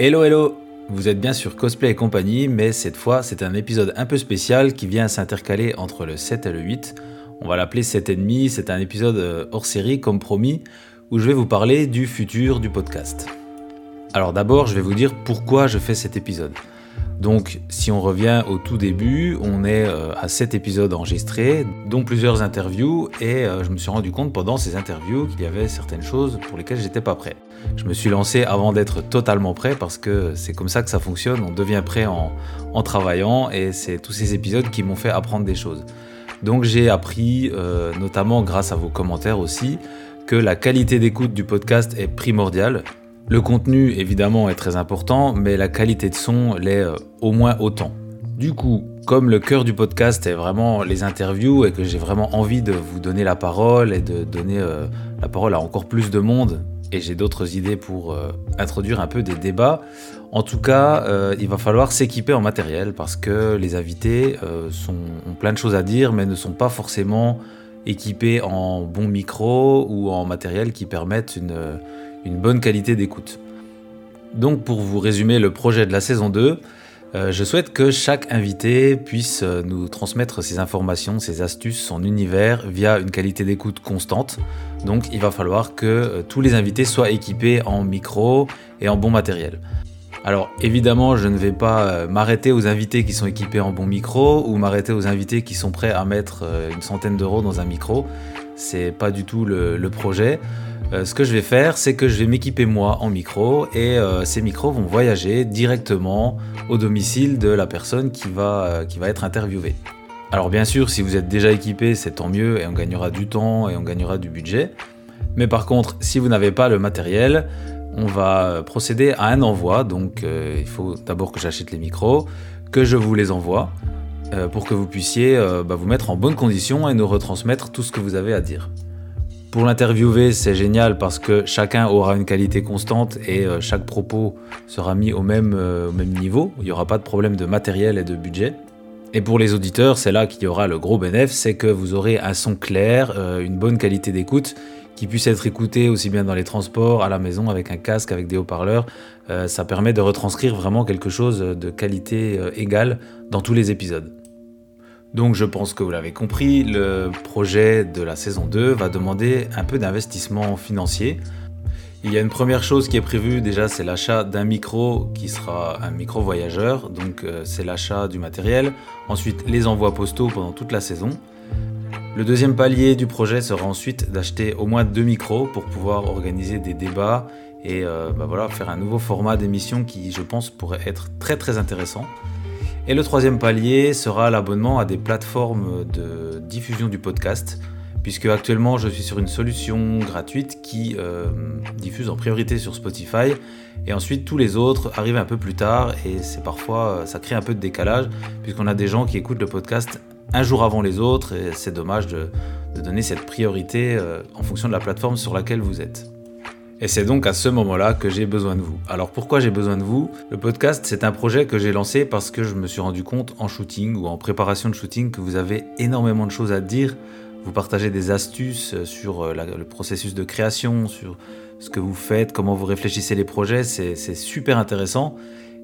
Hello hello Vous êtes bien sur Cosplay et compagnie, mais cette fois c'est un épisode un peu spécial qui vient s'intercaler entre le 7 et le 8. On va l'appeler 7,5, c'est un épisode euh, hors série comme promis, où je vais vous parler du futur du podcast. Alors d'abord je vais vous dire pourquoi je fais cet épisode. Donc si on revient au tout début, on est euh, à 7 épisodes enregistrés, dont plusieurs interviews, et euh, je me suis rendu compte pendant ces interviews qu'il y avait certaines choses pour lesquelles j'étais pas prêt. Je me suis lancé avant d'être totalement prêt parce que c'est comme ça que ça fonctionne, on devient prêt en, travaillant et c'est tous ces épisodes qui m'ont fait apprendre des choses. Donc j'ai appris, euh, notamment grâce à vos commentaires aussi, que la qualité d'écoute du podcast est primordiale le contenu, évidemment, est très important, mais la qualité de son l'est euh, au moins autant. Du coup, comme le cœur du podcast est vraiment les interviews et que j'ai vraiment envie de vous donner la parole et de donner euh, la parole à encore plus de monde, et j'ai d'autres idées pour euh, introduire un peu des débats, en tout cas, il va falloir s'équiper en matériel parce que les invités ont plein de choses à dire, mais ne sont pas forcément équipés en bon micro ou en matériel qui permettent une une bonne qualité d'écoute. Donc pour vous résumer le projet de la saison 2, euh, je souhaite que chaque invité puisse euh, nous transmettre ses informations, ses astuces, son univers via une qualité d'écoute constante. Donc il va falloir que euh, tous les invités soient équipés en micro et en bon matériel. Alors évidemment, je ne vais pas m'arrêter aux invités qui sont équipés en bon micro ou m'arrêter aux invités qui sont prêts à mettre une centaine d'euros dans un micro. C'est pas du tout le projet. Euh, ce que je vais faire, c'est que je vais m'équiper moi en micro et euh, ces micros vont voyager directement au domicile de la personne qui va, euh, qui va être interviewée. Alors bien sûr, si vous êtes déjà équipé, c'est tant mieux et on gagnera du temps et on gagnera du budget. Mais par contre, si vous n'avez pas le matériel, on va procéder à un envoi. Donc il faut d'abord que j'achète les micros, que je vous les envoie pour que vous puissiez bah, vous mettre en bonne condition et nous retransmettre tout ce que vous avez à dire. Pour l'interviewer, c'est génial parce que chacun aura une qualité constante et euh, chaque propos sera mis au même, euh, au même niveau. Il n'y aura pas de problème de matériel et de budget. Et pour les auditeurs, c'est là qu'il y aura le gros bénéfice, c'est que vous aurez un son clair, euh, une bonne qualité d'écoute, qui puisse être écouté aussi bien dans les transports, à la maison, avec un casque, avec des haut-parleurs. ça permet de retranscrire vraiment quelque chose de qualité égale dans tous les épisodes. Donc je pense que vous l'avez compris, le projet de la saison 2 va demander un peu d'investissement financier. Il y a une première chose qui est prévue déjà, c'est l'achat d'un micro qui sera un micro voyageur, donc euh, c'est l'achat du matériel. Ensuite les envois postaux pendant toute la saison. Le deuxième palier du projet sera ensuite d'acheter au moins deux micros pour pouvoir organiser des débats et euh, bah faire un nouveau format d'émission qui je pense pourrait être très très intéressant. Et le troisième palier sera l'abonnement à des plateformes de diffusion du podcast, puisque actuellement je suis sur une solution gratuite qui euh, diffuse en priorité sur Spotify, et ensuite tous les autres arrivent un peu plus tard, et c'est parfois ça crée un peu de décalage, puisqu'on a des gens qui écoutent le podcast un jour avant les autres, et c'est dommage de, donner cette priorité euh, en fonction de la plateforme sur laquelle vous êtes. Et c'est donc à ce moment-là que j'ai besoin de vous. Alors pourquoi j'ai besoin de vous? Le podcast, c'est un projet que j'ai lancé parce que je me suis rendu compte en shooting ou en préparation de shooting que vous avez énormément de choses à dire. Vous partagez des astuces sur euh, le processus de création, sur ce que vous faites, comment vous réfléchissez les projets. C'est super intéressant.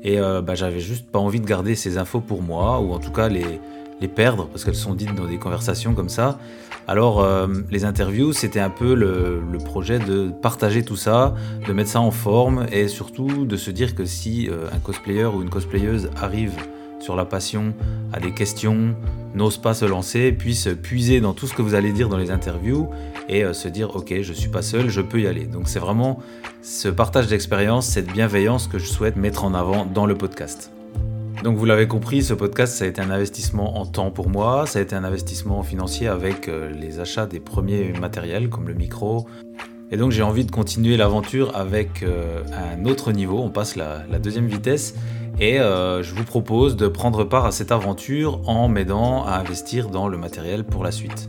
Et euh, bah, j'avais juste pas envie de garder ces infos pour moi, ou en tout cas les, les perdre, parce qu'elles sont dites dans des conversations comme ça. Alors, euh, les interviews, c'était un peu le, projet de partager tout ça, de mettre ça en forme et surtout de se dire que si euh, un cosplayer ou une cosplayeuse arrive sur la passion, a des questions, n'ose pas se lancer, puisse puiser dans tout ce que vous allez dire dans les interviews et euh, se dire ok, je suis pas seul, je peux y aller. Donc c'est vraiment ce partage d'expérience, cette bienveillance que je souhaite mettre en avant dans le podcast. Donc vous l'avez compris, ce podcast, ça a été un investissement en temps pour moi, ça a été un investissement financier avec euh, les achats des premiers matériels comme le micro. Et donc j'ai envie de continuer l'aventure avec euh, un autre niveau, on passe la, deuxième vitesse. Et euh, je vous propose de prendre part à cette aventure en m'aidant à investir dans le matériel pour la suite.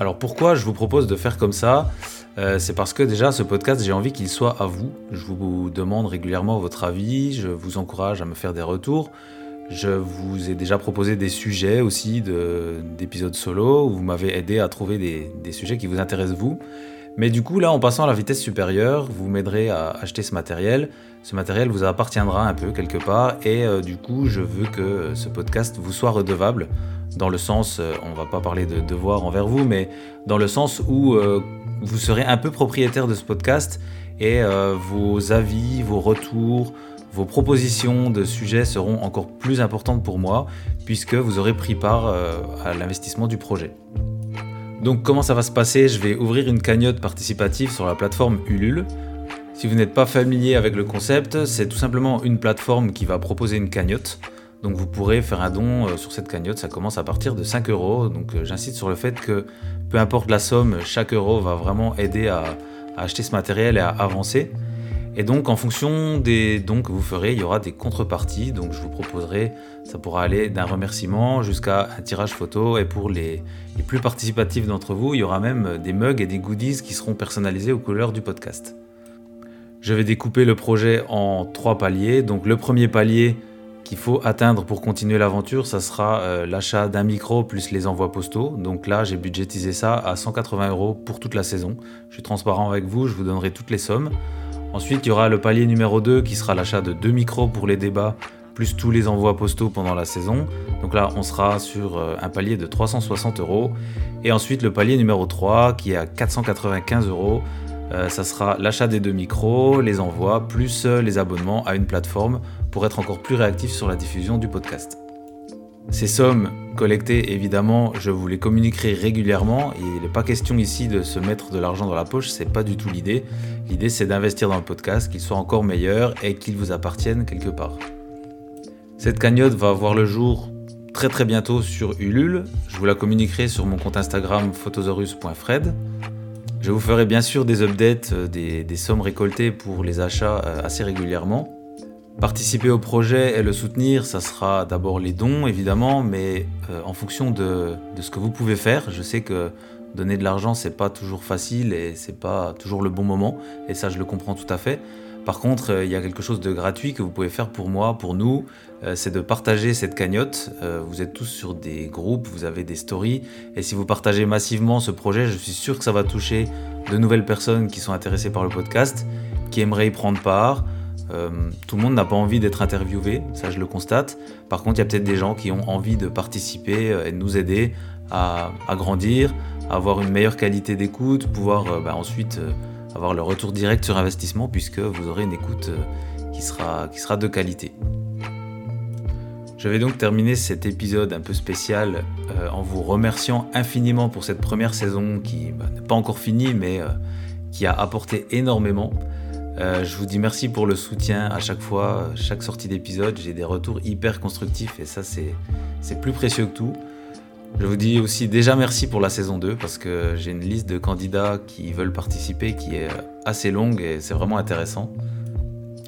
Alors pourquoi je vous propose de faire comme ça? Euh, c'est parce que déjà ce podcast, j'ai envie qu'il soit à vous. Je vous demande régulièrement votre avis, je vous encourage à me faire des retours. Je vous ai déjà proposé des sujets aussi d'épisodes solo où vous m'avez aidé à trouver des, sujets qui vous intéressent vous. Mais du coup, là, en passant à la vitesse supérieure, vous m'aiderez à acheter ce matériel. Ce matériel vous appartiendra un peu quelque part et euh, du coup, je veux que ce podcast vous soit redevable dans le sens, euh, on va pas parler de devoir envers vous, mais dans le sens où euh, vous serez un peu propriétaire de ce podcast et vos avis, vos retours, vos propositions de sujets seront encore plus importantes pour moi puisque vous aurez pris part à l'investissement du projet. Donc comment ça va se passer? Je vais ouvrir une cagnotte participative sur la plateforme Ulule. Si vous n'êtes pas familier avec le concept, c'est tout simplement une plateforme qui va proposer une cagnotte. Donc vous pourrez faire un don euh, sur cette cagnotte, ça commence à partir de 5 euros. Donc euh, j'insiste sur le fait que peu importe la somme, chaque euro va vraiment aider à, à acheter ce matériel et à avancer. Et donc en fonction des dons que vous ferez, il y aura des contreparties. Donc je vous proposerai, ça pourra aller d'un remerciement jusqu'à un tirage photo. Et pour les, plus participatifs d'entre vous, il y aura même des mugs et des goodies qui seront personnalisés aux couleurs du podcast. Je vais découper le projet en trois paliers. Donc le premier palier qu'il faut atteindre pour continuer l'aventure, ça sera euh, l'achat d'un micro plus les envois postaux. Donc là, j'ai budgétisé ça à 180 euros pour toute la saison. Je suis transparent avec vous, je vous donnerai toutes les sommes. Ensuite, il y aura le palier numéro 2 qui sera l'achat de deux micros pour les débats, plus tous les envois postaux pendant la saison. Donc là, on sera sur euh, un palier de 360 euros. Et ensuite, le palier numéro 3 qui est à 495 euros. Euh, ça sera l'achat des deux micros, les envois, plus euh, les abonnements à une plateforme pour être encore plus réactif sur la diffusion du podcast. Ces sommes collectées, évidemment, je vous les communiquerai régulièrement. Il n'est pas question ici de se mettre de l'argent dans la poche, c'est pas du tout l'idée. L'idée, c'est d'investir dans le podcast, qu'il soit encore meilleur et qu'il vous appartienne quelque part. Cette cagnotte va voir le jour très très bientôt sur Ulule. Je vous la communiquerai sur mon compte Instagram photosaurus.fred. Je vous ferai bien sûr des updates euh, des, sommes récoltées pour les achats euh, assez régulièrement. Participer au projet et le soutenir, ça sera d'abord les dons évidemment, mais euh, en fonction de, ce que vous pouvez faire. Je sais que donner de l'argent c'est pas toujours facile et c'est pas toujours le bon moment, et ça je le comprends tout à fait. Par contre, euh, il y a quelque chose de gratuit que vous pouvez faire pour moi, pour nous, euh, c'est de partager cette cagnotte. vous êtes tous sur des groupes, vous avez des stories, et si vous partagez massivement ce projet, je suis sûr que ça va toucher de nouvelles personnes qui sont intéressées par le podcast, qui aimeraient y prendre part. Euh, tout le monde n'a pas envie d'être interviewé, ça je le constate. Par contre, il y a peut-être des gens qui ont envie de participer euh, et de nous aider à, grandir, à avoir une meilleure qualité d'écoute, pouvoir euh, bah, ensuite avoir le retour direct sur investissement puisque vous aurez une écoute qui, sera, qui sera de qualité. Je vais donc terminer cet épisode un peu spécial en vous remerciant infiniment pour cette première saison qui bah, n'est pas encore finie mais qui a apporté énormément. Euh, je vous dis merci pour le soutien à chaque fois, chaque sortie d'épisode. J'ai des retours hyper constructifs et ça, c'est plus précieux que tout. Je vous dis aussi déjà merci pour la saison 2 parce que j'ai une liste de candidats qui veulent participer qui est assez longue et c'est vraiment intéressant.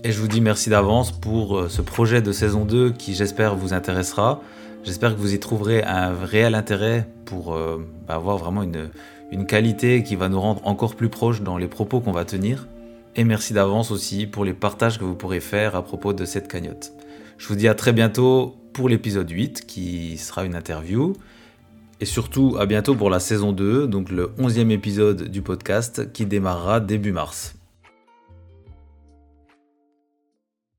Et je vous dis merci d'avance pour euh, ce projet de saison 2 qui j'espère vous intéressera. J'espère que vous y trouverez un réel intérêt pour euh, bah, avoir vraiment une, une qualité qui va nous rendre encore plus proches dans les propos qu'on va tenir. Et merci d'avance aussi pour les partages que vous pourrez faire à propos de cette cagnotte. Je vous dis à très bientôt pour l'épisode 8 qui sera une interview. Et surtout à bientôt pour la saison 2, donc le 11e épisode du podcast qui démarrera début mars.